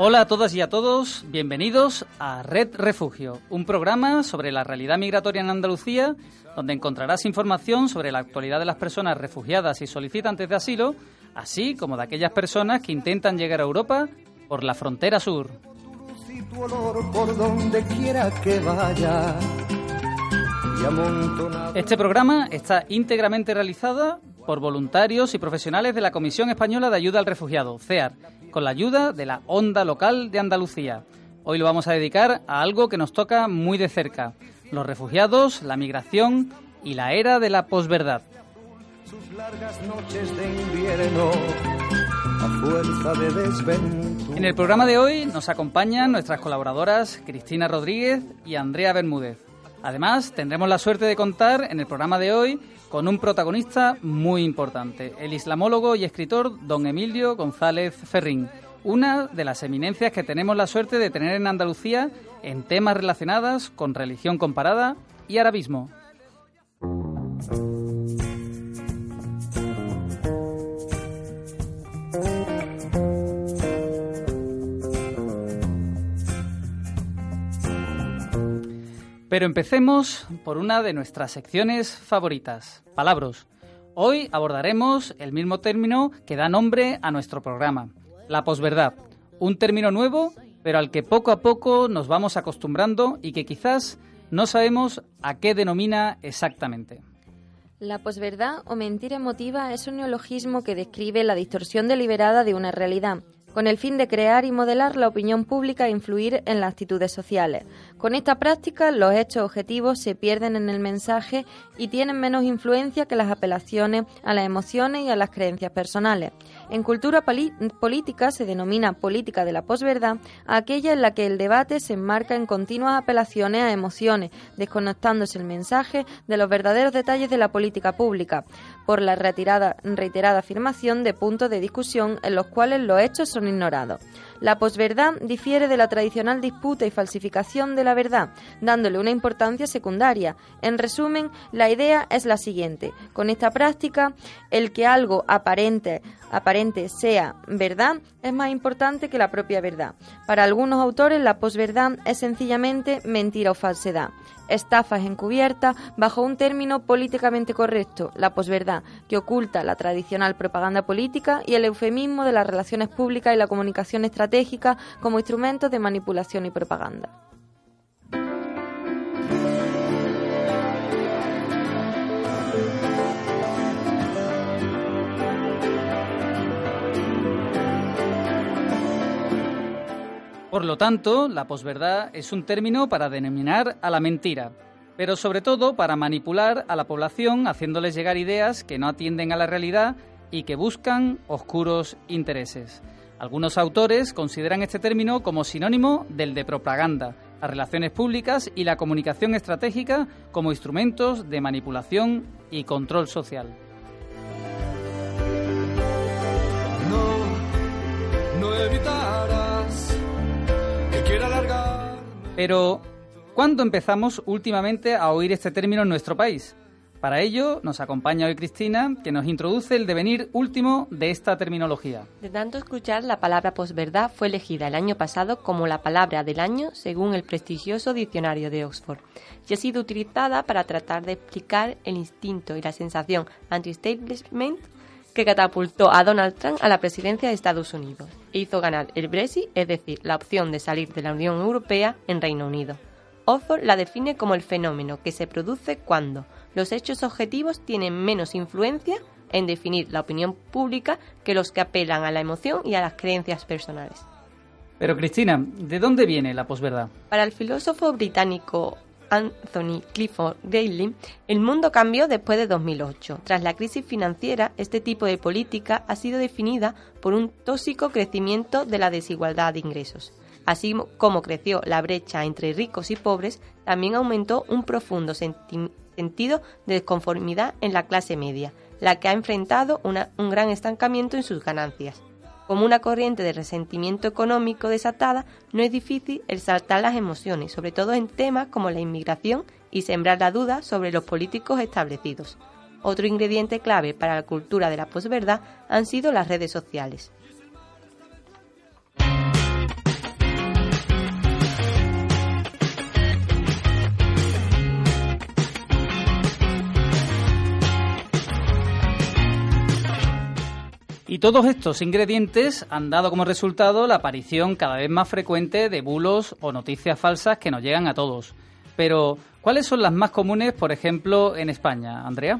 Hola a todas y a todos, bienvenidos a Red Refugio, un programa sobre la realidad migratoria en Andalucía, donde encontrarás información sobre la actualidad de las personas refugiadas y solicitantes de asilo, así como de aquellas personas que intentan llegar a Europa por la frontera sur. Este programa está íntegramente realizado por voluntarios y profesionales de la Comisión Española de Ayuda al Refugiado, CEAR, con la ayuda de la Onda Local de Andalucía. Hoy lo vamos a dedicar a algo que nos toca muy de cerca, los refugiados, la migración y la era de la posverdad. En el programa de hoy nos acompañan nuestras colaboradoras Cristina Rodríguez y Andrea Bermúdez. Además, tendremos la suerte de contar en el programa de hoy con un protagonista muy importante, el islamólogo y escritor don Emilio González Ferrín, una de las eminencias que tenemos la suerte de tener en Andalucía en temas relacionados con religión comparada y arabismo. Pero empecemos por una de nuestras secciones favoritas, palabras. Hoy abordaremos el mismo término que da nombre a nuestro programa, la posverdad. Un término nuevo, pero al que poco a poco nos vamos acostumbrando y que quizás no sabemos a qué denomina exactamente. La posverdad o mentira emotiva es un neologismo que describe la distorsión deliberada de una realidad con el fin de crear y modelar la opinión pública e influir en las actitudes sociales. Con esta práctica, los hechos objetivos se pierden en el mensaje y tienen menos influencia que las apelaciones a las emociones y a las creencias personales. En cultura política se denomina política de la posverdad aquella en la que el debate se enmarca en continuas apelaciones a emociones, desconectándose el mensaje de los verdaderos detalles de la política pública, por la reiterada afirmación de puntos de discusión en los cuales los hechos son ignorados. La posverdad difiere de la tradicional disputa y falsificación de la verdad, dándole una importancia secundaria. En resumen, la idea es la siguiente. Con esta práctica, el que algo aparente, aparente sea verdad es más importante que la propia verdad. Para algunos autores, la posverdad es sencillamente mentira o falsedad estafas encubiertas bajo un término políticamente correcto, la posverdad, que oculta la tradicional propaganda política y el eufemismo de las relaciones públicas y la comunicación estratégica como instrumentos de manipulación y propaganda. Por lo tanto, la posverdad es un término para denominar a la mentira, pero sobre todo para manipular a la población haciéndoles llegar ideas que no atienden a la realidad y que buscan oscuros intereses. Algunos autores consideran este término como sinónimo del de propaganda, las relaciones públicas y la comunicación estratégica como instrumentos de manipulación y control social. No, no pero, ¿cuándo empezamos últimamente a oír este término en nuestro país? Para ello nos acompaña hoy Cristina, que nos introduce el devenir último de esta terminología. De tanto escuchar, la palabra posverdad fue elegida el año pasado como la palabra del año según el prestigioso diccionario de Oxford y ha sido utilizada para tratar de explicar el instinto y la sensación anti-establishment que catapultó a Donald Trump a la presidencia de Estados Unidos e hizo ganar el Brexit, es decir, la opción de salir de la Unión Europea en Reino Unido. Oxford la define como el fenómeno que se produce cuando los hechos objetivos tienen menos influencia en definir la opinión pública que los que apelan a la emoción y a las creencias personales. Pero Cristina, ¿de dónde viene la posverdad? Para el filósofo británico Anthony Clifford Daly, el mundo cambió después de 2008. Tras la crisis financiera, este tipo de política ha sido definida por un tóxico crecimiento de la desigualdad de ingresos. Así como creció la brecha entre ricos y pobres, también aumentó un profundo sentido de desconformidad en la clase media, la que ha enfrentado un gran estancamiento en sus ganancias. Como una corriente de resentimiento económico desatada, no es difícil exaltar las emociones, sobre todo en temas como la inmigración y sembrar la duda sobre los políticos establecidos. Otro ingrediente clave para la cultura de la posverdad han sido las redes sociales. Y todos estos ingredientes han dado como resultado la aparición cada vez más frecuente de bulos o noticias falsas que nos llegan a todos. Pero, ¿cuáles son las más comunes, por ejemplo, en España, Andrea?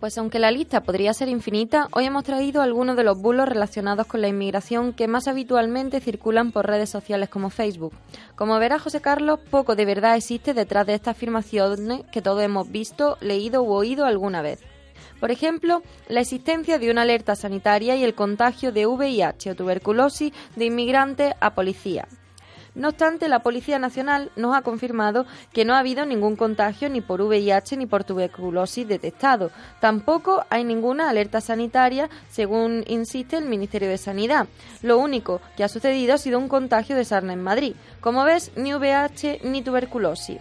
Pues aunque la lista podría ser infinita, hoy hemos traído algunos de los bulos relacionados con la inmigración que más habitualmente circulan por redes sociales como Facebook. Como verá José Carlos, poco de verdad existe detrás de estas afirmaciones que todos hemos visto, leído u oído alguna vez. Por ejemplo, la existencia de una alerta sanitaria y el contagio de VIH o tuberculosis de inmigrantes a policía. No obstante, la Policía Nacional nos ha confirmado que no ha habido ningún contagio ni por VIH ni por tuberculosis detectado. Tampoco hay ninguna alerta sanitaria, según insiste el Ministerio de Sanidad. Lo único que ha sucedido ha sido un contagio de sarna en Madrid. Como ves, ni VIH ni tuberculosis.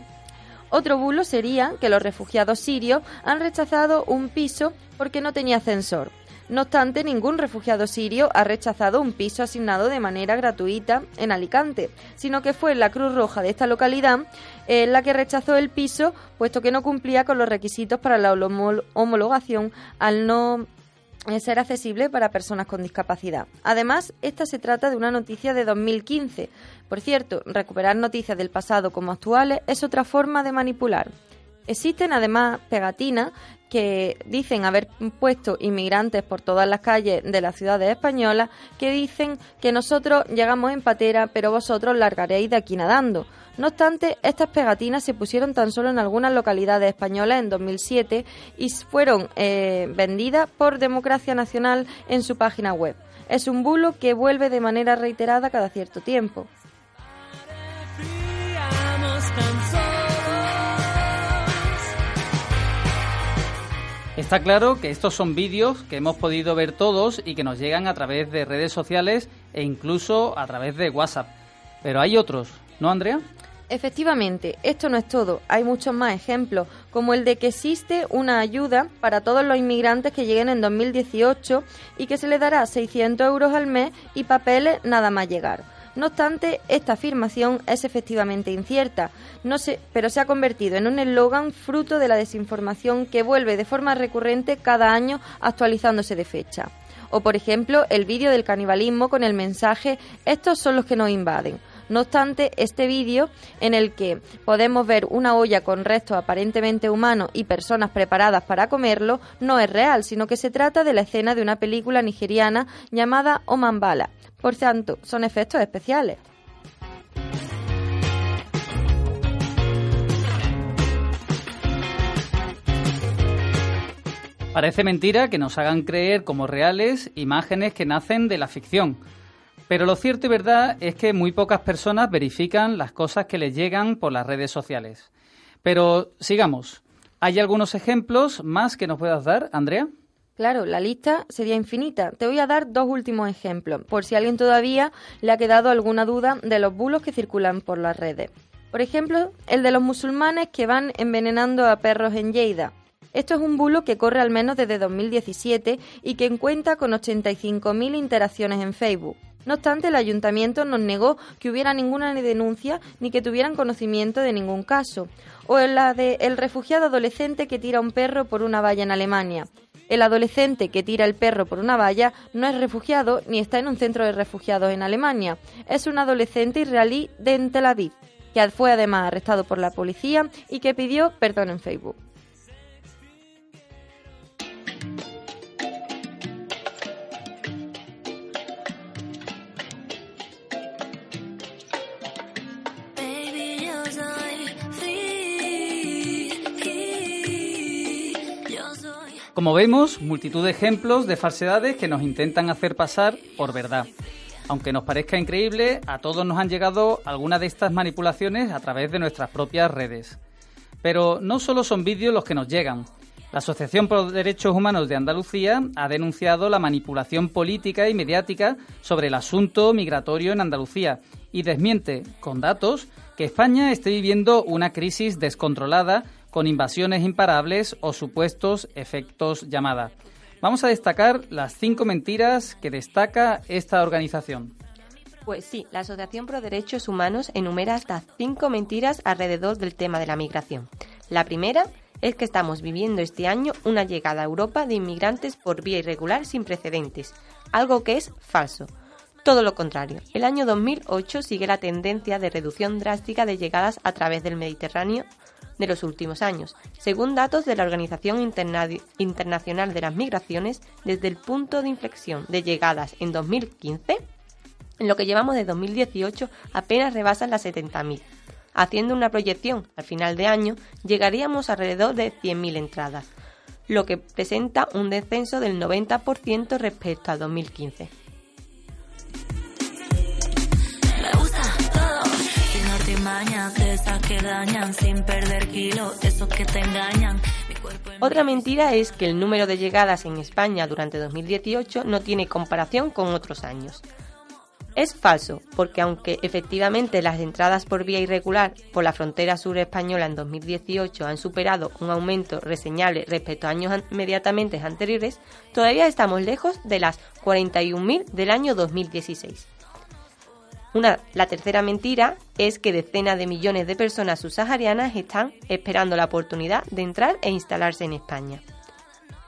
Otro bulo sería que los refugiados sirios han rechazado un piso porque no tenía ascensor. No obstante, ningún refugiado sirio ha rechazado un piso asignado de manera gratuita en Alicante, sino que fue la Cruz Roja de esta localidad eh, la que rechazó el piso, puesto que no cumplía con los requisitos para la homologación al no ser accesible para personas con discapacidad. Además, esta se trata de una noticia de 2015. Por cierto, recuperar noticias del pasado como actuales es otra forma de manipular. Existen además pegatinas que dicen haber puesto inmigrantes por todas las calles de las ciudades españolas que dicen que nosotros llegamos en patera pero vosotros largaréis de aquí nadando. No obstante, estas pegatinas se pusieron tan solo en algunas localidades españolas en 2007 y fueron eh, vendidas por Democracia Nacional en su página web. Es un bulo que vuelve de manera reiterada cada cierto tiempo. Está claro que estos son vídeos que hemos podido ver todos y que nos llegan a través de redes sociales e incluso a través de WhatsApp. Pero hay otros, ¿no, Andrea? Efectivamente, esto no es todo. Hay muchos más ejemplos, como el de que existe una ayuda para todos los inmigrantes que lleguen en 2018 y que se les dará 600 euros al mes y papeles nada más llegar. No obstante, esta afirmación es efectivamente incierta, pero se ha convertido en un eslogan fruto de la desinformación que vuelve de forma recurrente cada año actualizándose de fecha. O, por ejemplo, el vídeo del canibalismo con el mensaje Estos son los que nos invaden no obstante, este vídeo en el que podemos ver una olla con restos aparentemente humanos y personas preparadas para comerlo no es real, sino que se trata de la escena de una película nigeriana llamada Omanbala. Por tanto, son efectos especiales. Parece mentira que nos hagan creer como reales imágenes que nacen de la ficción. Pero lo cierto y verdad es que muy pocas personas verifican las cosas que les llegan por las redes sociales. Pero sigamos. ¿Hay algunos ejemplos más que nos puedas dar, Andrea? Claro, la lista sería infinita. Te voy a dar dos últimos ejemplos, por si alguien todavía le ha quedado alguna duda de los bulos que circulan por las redes. Por ejemplo, el de los musulmanes que van envenenando a perros en Lleida. Esto es un bulo que corre al menos desde 2017 y que cuenta con 85.000 interacciones en Facebook. No obstante, el ayuntamiento nos negó que hubiera ninguna denuncia ni que tuvieran conocimiento de ningún caso. O la de el refugiado adolescente que tira un perro por una valla en Alemania. El adolescente que tira el perro por una valla no es refugiado ni está en un centro de refugiados en Alemania. Es un adolescente israelí de Tel Aviv. que fue además arrestado por la policía y que pidió perdón en Facebook. Como vemos, multitud de ejemplos de falsedades que nos intentan hacer pasar por verdad. Aunque nos parezca increíble, a todos nos han llegado algunas de estas manipulaciones a través de nuestras propias redes. Pero no solo son vídeos los que nos llegan. La Asociación por Derechos Humanos de Andalucía ha denunciado la manipulación política y mediática sobre el asunto migratorio en Andalucía y desmiente, con datos, que España esté viviendo una crisis descontrolada con invasiones imparables o supuestos efectos llamada. Vamos a destacar las cinco mentiras que destaca esta organización. Pues sí, la Asociación Pro Derechos Humanos enumera hasta cinco mentiras alrededor del tema de la migración. La primera es que estamos viviendo este año una llegada a Europa de inmigrantes por vía irregular sin precedentes, algo que es falso. Todo lo contrario, el año 2008 sigue la tendencia de reducción drástica de llegadas a través del Mediterráneo de los últimos años, según datos de la Organización Internacional de las Migraciones, desde el punto de inflexión de llegadas en 2015, en lo que llevamos de 2018 apenas rebasan las 70.000. Haciendo una proyección al final de año, llegaríamos alrededor de 100.000 entradas, lo que presenta un descenso del 90% respecto a 2015. Otra mentira es que el número de llegadas en España durante 2018 no tiene comparación con otros años. Es falso, porque aunque efectivamente las entradas por vía irregular por la frontera sur española en 2018 han superado un aumento reseñable respecto a años inmediatamente anteriores, todavía estamos lejos de las 41.000 del año 2016 la tercera mentira es que decenas de millones de personas subsaharianas están esperando la oportunidad de entrar e instalarse en España.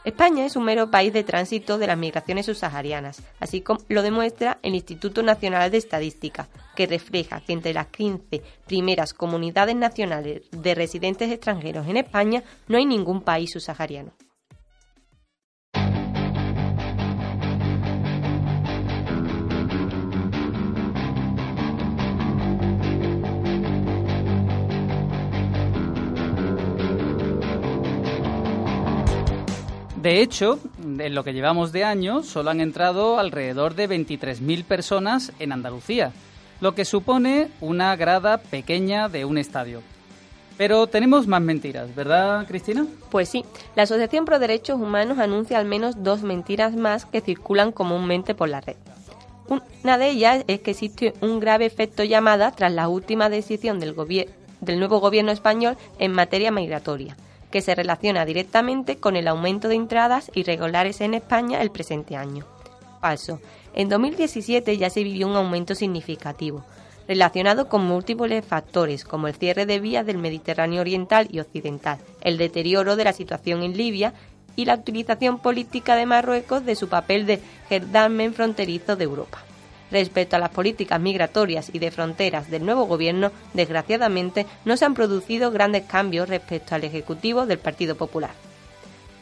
España es un mero país de tránsito de las migraciones subsaharianas, así como lo demuestra el Instituto Nacional de Estadística, que refleja que entre las 15 primeras comunidades nacionales de residentes extranjeros en España no hay ningún país subsahariano. De hecho, en lo que llevamos de año, solo han entrado alrededor de 23.000 personas en Andalucía, lo que supone una grada pequeña de un estadio. Pero tenemos más mentiras, ¿verdad, Cristina? Pues sí, la Asociación Pro Derechos Humanos anuncia al menos dos mentiras más que circulan comúnmente por la red. Una de ellas es que existe un grave efecto llamada tras la última decisión del, del nuevo gobierno español en materia migratoria que se relaciona directamente con el aumento de entradas irregulares en España el presente año. Falso. En 2017 ya se vivió un aumento significativo, relacionado con múltiples factores como el cierre de vías del Mediterráneo Oriental y Occidental, el deterioro de la situación en Libia y la utilización política de Marruecos de su papel de gendarme fronterizo de Europa. Respecto a las políticas migratorias y de fronteras del nuevo gobierno, desgraciadamente no se han producido grandes cambios respecto al Ejecutivo del Partido Popular.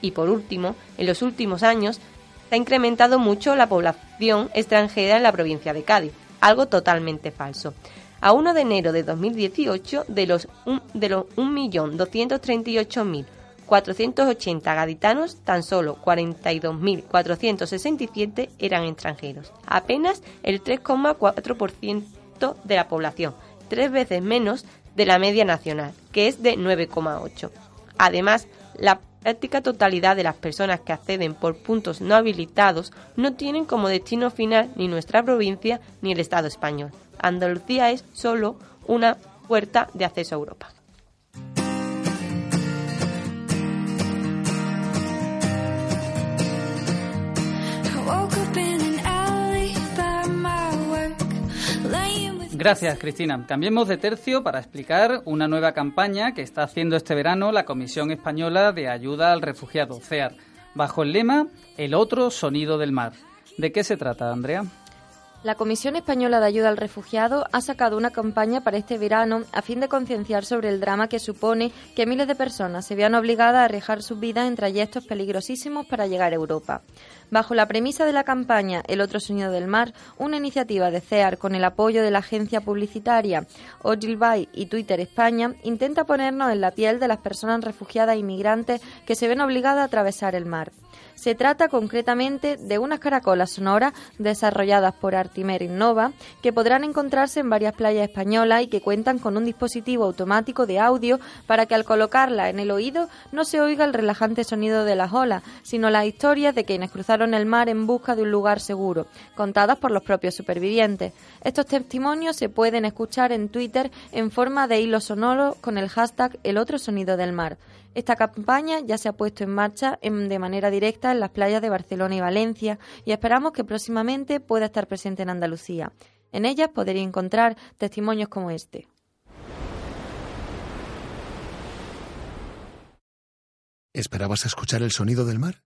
Y por último, en los últimos años se ha incrementado mucho la población extranjera en la provincia de Cádiz, algo totalmente falso. A 1 de enero de 2018, de los, de los 1.238.000 480 gaditanos, tan solo 42.467 eran extranjeros, apenas el 3,4% de la población, tres veces menos de la media nacional, que es de 9,8. Además, la práctica totalidad de las personas que acceden por puntos no habilitados no tienen como destino final ni nuestra provincia ni el Estado español. Andalucía es solo una puerta de acceso a Europa. Gracias, Cristina. Cambiemos de tercio para explicar una nueva campaña que está haciendo este verano la Comisión Española de Ayuda al Refugiado, CEAR, bajo el lema El otro sonido del mar. ¿De qué se trata, Andrea? La Comisión Española de Ayuda al Refugiado ha sacado una campaña para este verano a fin de concienciar sobre el drama que supone que miles de personas se vean obligadas a arriesgar sus vidas en trayectos peligrosísimos para llegar a Europa. Bajo la premisa de la campaña El otro sonido del mar, una iniciativa de CEAR con el apoyo de la agencia publicitaria Ogilvy y Twitter España intenta ponernos en la piel de las personas refugiadas e inmigrantes que se ven obligadas a atravesar el mar. Se trata concretamente de unas caracolas sonoras desarrolladas por Artimer Innova que podrán encontrarse en varias playas españolas y que cuentan con un dispositivo automático de audio para que al colocarla en el oído no se oiga el relajante sonido de las olas, sino las historias de quienes cruzaron el mar en busca de un lugar seguro, contadas por los propios supervivientes. Estos testimonios se pueden escuchar en Twitter en forma de hilo sonoro con el hashtag El otro sonido del mar. Esta campaña ya se ha puesto en marcha de manera directa en las playas de Barcelona y Valencia y esperamos que próximamente pueda estar presente en Andalucía. En ellas podréis encontrar testimonios como este. ¿Esperabas escuchar el sonido del mar?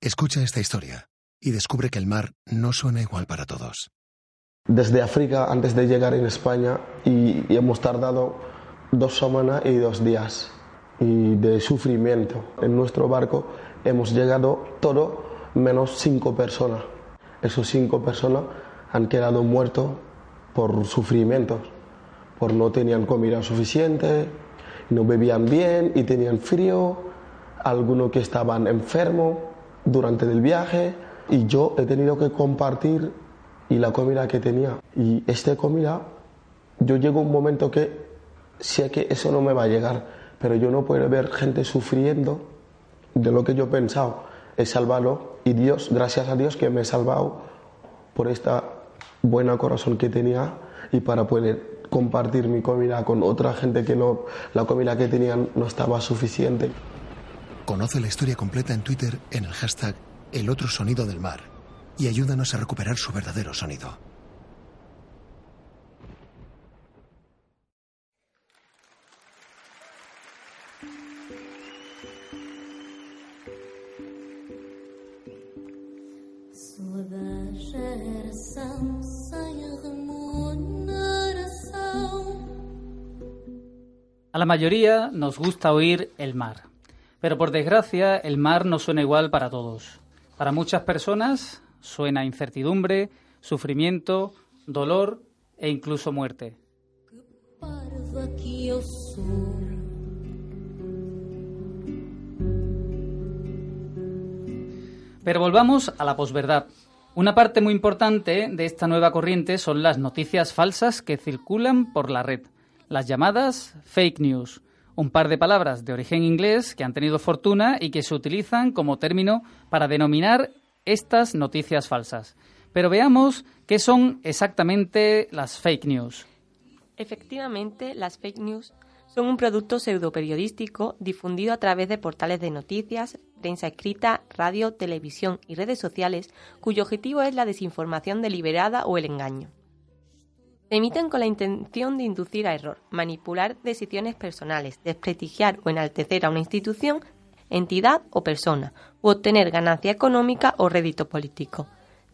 Escucha esta historia y descubre que el mar no suena igual para todos. Desde África, antes de llegar en España, y, y hemos tardado dos semanas y dos días y de sufrimiento. En nuestro barco hemos llegado todo menos cinco personas. Esos cinco personas han quedado muertos por sufrimientos, por no tenían comida suficiente, no bebían bien y tenían frío, algunos que estaban enfermos durante el viaje y yo he tenido que compartir y la comida que tenía. Y esta comida, yo llego a un momento que sé que eso no me va a llegar pero yo no puedo ver gente sufriendo de lo que yo he pensado es salvarlo y Dios, gracias a Dios que me he salvado por esta buena corazón que tenía y para poder compartir mi comida con otra gente que no la comida que tenían no estaba suficiente. Conoce la historia completa en Twitter en el hashtag El otro sonido del mar y ayúdanos a recuperar su verdadero sonido. A la mayoría nos gusta oír el mar, pero por desgracia el mar no suena igual para todos. Para muchas personas suena incertidumbre, sufrimiento, dolor e incluso muerte. Pero volvamos a la posverdad. Una parte muy importante de esta nueva corriente son las noticias falsas que circulan por la red las llamadas fake news, un par de palabras de origen inglés que han tenido fortuna y que se utilizan como término para denominar estas noticias falsas. Pero veamos qué son exactamente las fake news. Efectivamente, las fake news son un producto pseudoperiodístico difundido a través de portales de noticias, prensa escrita, radio, televisión y redes sociales, cuyo objetivo es la desinformación deliberada o el engaño. Se emiten con la intención de inducir a error, manipular decisiones personales, desprestigiar o enaltecer a una institución, entidad o persona, u obtener ganancia económica o rédito político.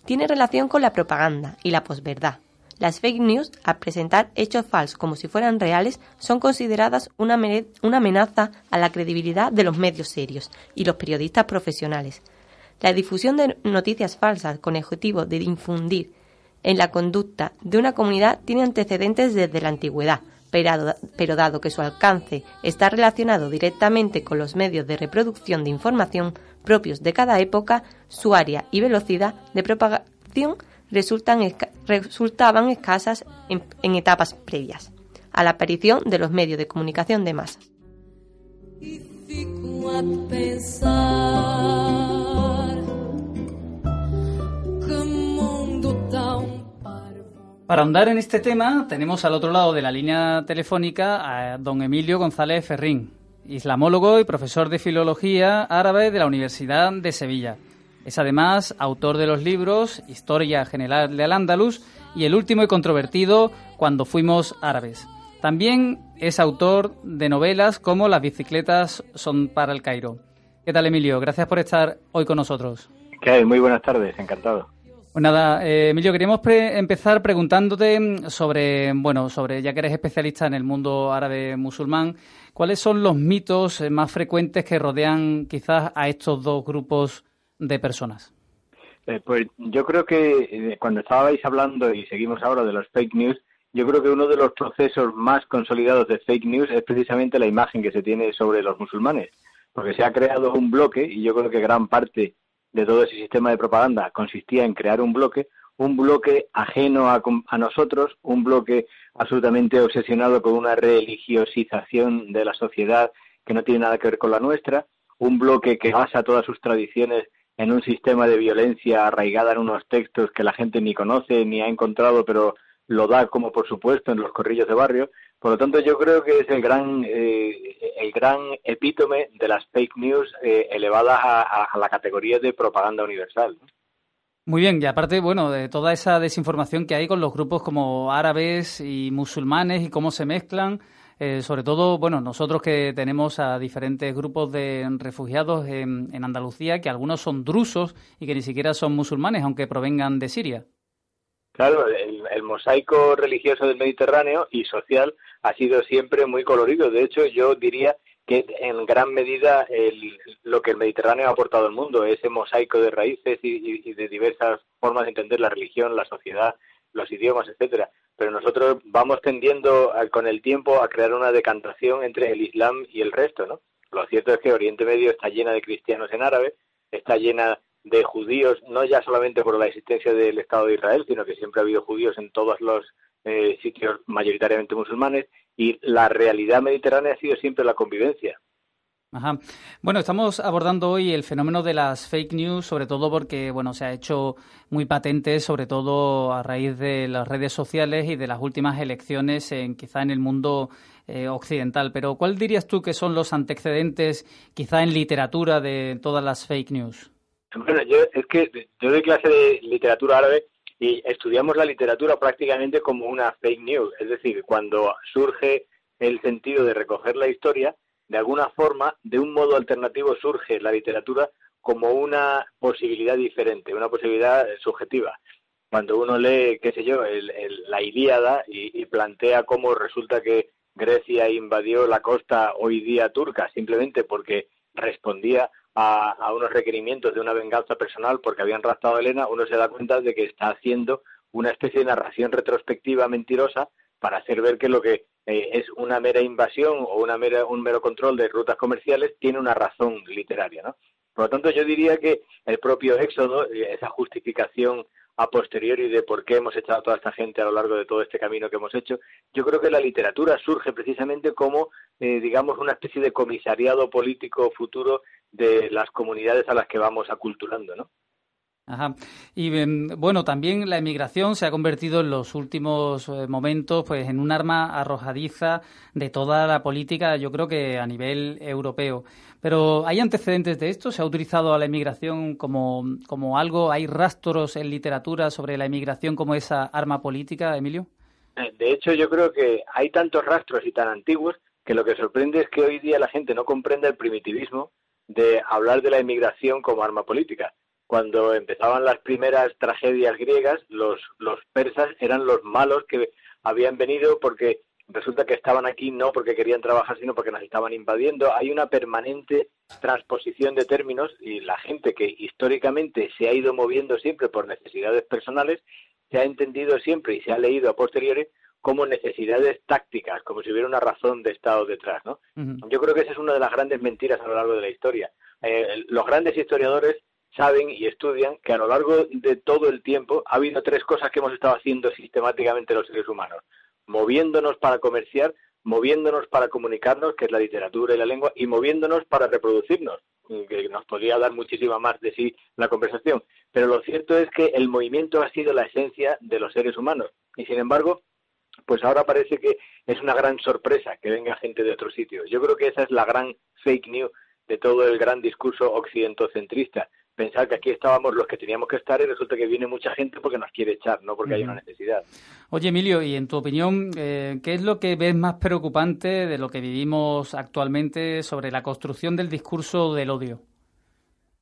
Tiene relación con la propaganda y la posverdad. Las fake news, al presentar hechos falsos como si fueran reales, son consideradas una, una amenaza a la credibilidad de los medios serios y los periodistas profesionales. La difusión de noticias falsas con el objetivo de infundir en la conducta de una comunidad tiene antecedentes desde la antigüedad, pero, dado que su alcance está relacionado directamente con los medios de reproducción de información propios de cada época, su área y velocidad de propagación resultaban escasas en, etapas previas a la aparición de los medios de comunicación de masas. Para ahondar en este tema, tenemos al otro lado de la línea telefónica a don Emilio González Ferrín, islamólogo y profesor de filología árabe de la Universidad de Sevilla. Es además autor de los libros Historia General de Al-Ándalus y el último y controvertido Cuando fuimos árabes. También es autor de novelas como Las bicicletas son para el Cairo. ¿Qué tal, Emilio? Gracias por estar hoy con nosotros. ¿Qué hay? Muy buenas tardes, encantado. Pues nada, eh, Emilio, queríamos empezar preguntándote mm, sobre, bueno, sobre, ya que eres especialista en el mundo árabe musulmán, ¿cuáles son los mitos eh, más frecuentes que rodean quizás a estos dos grupos de personas? Eh, pues yo creo que cuando estabais hablando y seguimos ahora de los fake news, yo creo que uno de los procesos más consolidados de fake news es precisamente la imagen que se tiene sobre los musulmanes, porque se ha creado un bloque y yo creo que gran parte de todo ese sistema de propaganda consistía en crear un bloque, un bloque ajeno a, nosotros, un bloque absolutamente obsesionado con una religiosización de la sociedad que no tiene nada que ver con la nuestra, un bloque que basa todas sus tradiciones en un sistema de violencia arraigada en unos textos que la gente ni conoce ni ha encontrado, pero lo da como por supuesto en los corrillos de barrio. Por lo tanto, yo creo que es el gran, eh, el gran epítome de las fake news eh, elevadas a, la categoría de propaganda universal. Muy bien, y aparte, bueno, de toda esa desinformación que hay con los grupos como árabes y musulmanes y cómo se mezclan, eh, sobre todo, bueno, nosotros que tenemos a diferentes grupos de refugiados en, en Andalucía, que algunos son drusos y que ni siquiera son musulmanes, aunque provengan de Siria. Claro, el, mosaico religioso del Mediterráneo y social ha sido siempre muy colorido. De hecho, yo diría que en gran medida lo que el Mediterráneo ha aportado al mundo, ese mosaico de raíces y, de diversas formas de entender la religión, la sociedad, los idiomas, etcétera. Pero nosotros vamos tendiendo con el tiempo a crear una decantación entre el Islam y el resto, ¿no? Lo cierto es que Oriente Medio está llena de cristianos en árabe, está llena de judíos, no ya solamente por la existencia del Estado de Israel, sino que siempre ha habido judíos en todos los eh, sitios mayoritariamente musulmanes, y la realidad mediterránea ha sido siempre la convivencia. Ajá. Bueno, estamos abordando hoy el fenómeno de las fake news, sobre todo porque bueno, se ha hecho muy patente, sobre todo a raíz de las redes sociales y de las últimas elecciones, en, quizá en el mundo eh, occidental. Pero, ¿cuál dirías tú que son los antecedentes, quizá en literatura, de todas las fake news? Bueno, yo es que yo doy clase de literatura árabe y estudiamos la literatura prácticamente como una fake news, es decir, cuando surge el sentido de recoger la historia, de alguna forma, de un modo alternativo surge la literatura como una posibilidad diferente, una posibilidad subjetiva. Cuando uno lee, qué sé yo, la Ilíada y plantea cómo resulta que Grecia invadió la costa hoy día turca simplemente porque respondía a, unos requerimientos de una venganza personal porque habían raptado a Elena, uno se da cuenta de que está haciendo una especie de narración retrospectiva mentirosa para hacer ver que lo que eh, es una mera invasión o una mera, un mero control de rutas comerciales tiene una razón literaria, ¿no? Por lo tanto, yo diría que el propio Éxodo, eh, esa justificación a posteriori de por qué hemos echado a toda esta gente a lo largo de todo este camino que hemos hecho, yo creo que la literatura surge precisamente como, eh, digamos, una especie de comisariado político futuro de las comunidades a las que vamos aculturando, ¿no? Ajá. Y em, bueno, también la emigración se ha convertido en los últimos eh, momentos pues en un arma arrojadiza de toda la política, yo creo que a nivel europeo. Pero ¿hay antecedentes de esto? ¿Se ha utilizado a la emigración como, como algo? ¿Hay rastros en literatura sobre la emigración como esa arma política, Emilio? Eh, de hecho, yo creo que hay tantos rastros y tan antiguos que lo que sorprende es que hoy día la gente no comprenda el primitivismo de hablar de la emigración como arma política cuando empezaban las primeras tragedias griegas, los, los persas eran los malos que habían venido porque resulta que estaban aquí no porque querían trabajar, sino porque nos estaban invadiendo. Hay una permanente transposición de términos y la gente que históricamente se ha ido moviendo siempre por necesidades personales, se ha entendido siempre y se ha leído a posteriori como necesidades tácticas, como si hubiera una razón de Estado detrás. ¿no? Yo creo que esa es una de las grandes mentiras a lo largo de la historia. Eh, los grandes historiadores saben y estudian que a lo largo de todo el tiempo ha habido tres cosas que hemos estado haciendo sistemáticamente los seres humanos. Moviéndonos para comerciar, moviéndonos para comunicarnos, que es la literatura y la lengua, y moviéndonos para reproducirnos, que nos podría dar muchísima más de sí la conversación. Pero lo cierto es que el movimiento ha sido la esencia de los seres humanos. Y sin embargo, pues ahora parece que es una gran sorpresa que venga gente de otros sitios. Yo creo que esa es la gran fake news de todo el gran discurso occidentocentrista pensar que aquí estábamos los que teníamos que estar y resulta que viene mucha gente porque nos quiere echar, no porque hay una necesidad. Oye, Emilio, y en tu opinión, eh, ¿qué es lo que ves más preocupante de lo que vivimos actualmente sobre la construcción del discurso del odio?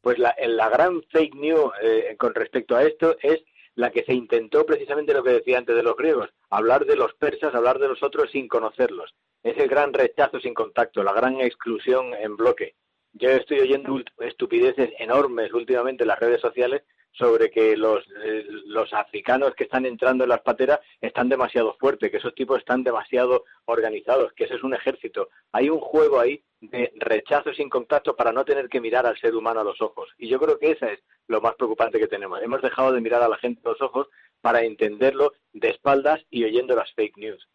Pues la, la gran fake news eh, con respecto a esto es la que se intentó precisamente lo que decía antes de los griegos, hablar de los persas, hablar de los otros sin conocerlos. Es el gran rechazo sin contacto, la gran exclusión en bloque. Yo estoy oyendo estupideces enormes últimamente en las redes sociales sobre que los, eh, los africanos que están entrando en las pateras están demasiado fuertes, que esos tipos están demasiado organizados, que ese es un ejército. Hay un juego ahí de rechazo sin contacto para no tener que mirar al ser humano a los ojos. Y yo creo que eso es lo más preocupante que tenemos. Hemos dejado de mirar a la gente a los ojos para entenderlo de espaldas y oyendo las fake news.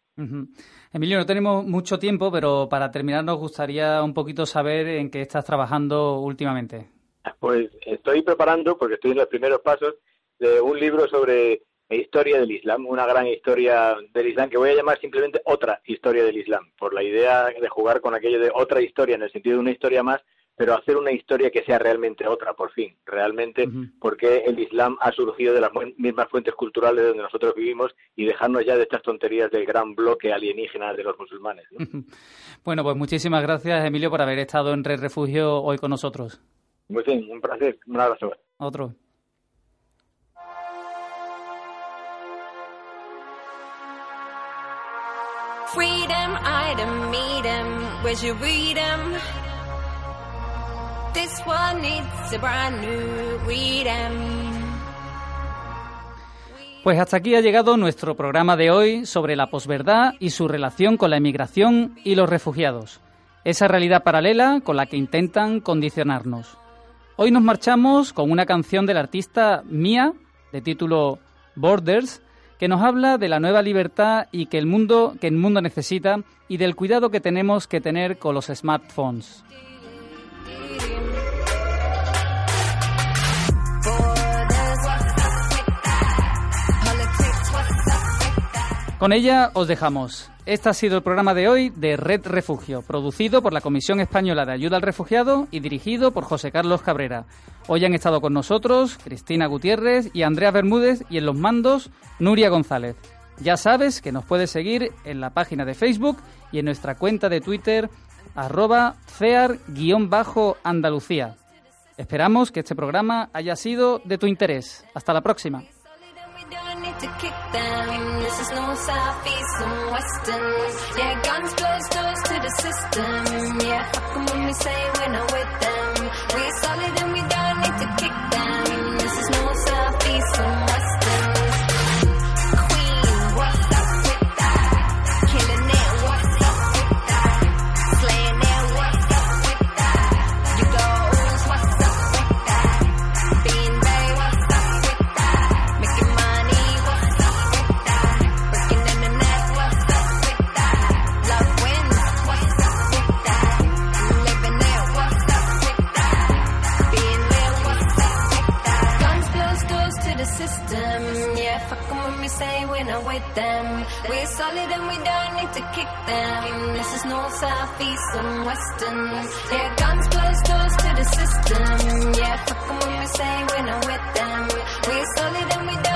Emilio, no tenemos mucho tiempo, pero para terminar nos gustaría un poquito saber en qué estás trabajando últimamente. Pues estoy preparando, porque estoy en los primeros pasos, de un libro sobre historia del Islam, una gran historia del Islam que voy a llamar simplemente otra historia del Islam, por la idea de jugar con aquello de otra historia en el sentido de una historia más, pero hacer una historia que sea realmente otra, por fin, realmente, porque el Islam ha surgido de las mismas fuentes culturales donde nosotros vivimos y dejarnos ya de estas tonterías del gran bloque alienígena de los musulmanes. Bueno, pues muchísimas gracias, Emilio, por haber estado en Red Refugio hoy con nosotros. Muy bien, un placer. Un abrazo. Otro. Freedom, item, meet him. Where's your freedom? Pues hasta aquí ha llegado nuestro programa de hoy sobre la posverdad y su relación con la emigración y los refugiados. Esa realidad paralela con la que intentan condicionarnos. Hoy nos marchamos con una canción del artista Mia, de título Borders, que nos habla de la nueva libertad y que el mundo que el mundo necesita y del cuidado que tenemos que tener con los smartphones. Con ella os dejamos. Este ha sido el programa de hoy de Red Refugio, producido por la Comisión Española de Ayuda al Refugiado y dirigido por José Carlos Cabrera. Hoy han estado con nosotros Cristina Gutiérrez y Andrea Bermúdez y en los mandos Nuria González. Ya sabes que nos puedes seguir en la página de Facebook y en nuestra cuenta de Twitter arroba fear-andalucía. Esperamos que este programa haya sido de tu interés. Hasta la próxima. To kick them. This is no southeast and western. Yeah, guns doors to the system. Yeah, fuck them when we say we're not with them. We're solid and we don't need to kick them. Solid and we don't need to kick them. This is north, south, east, and western. Yeah, guns close doors to the system. Yeah, fuck them when we say we're not with them. We're solid and we don't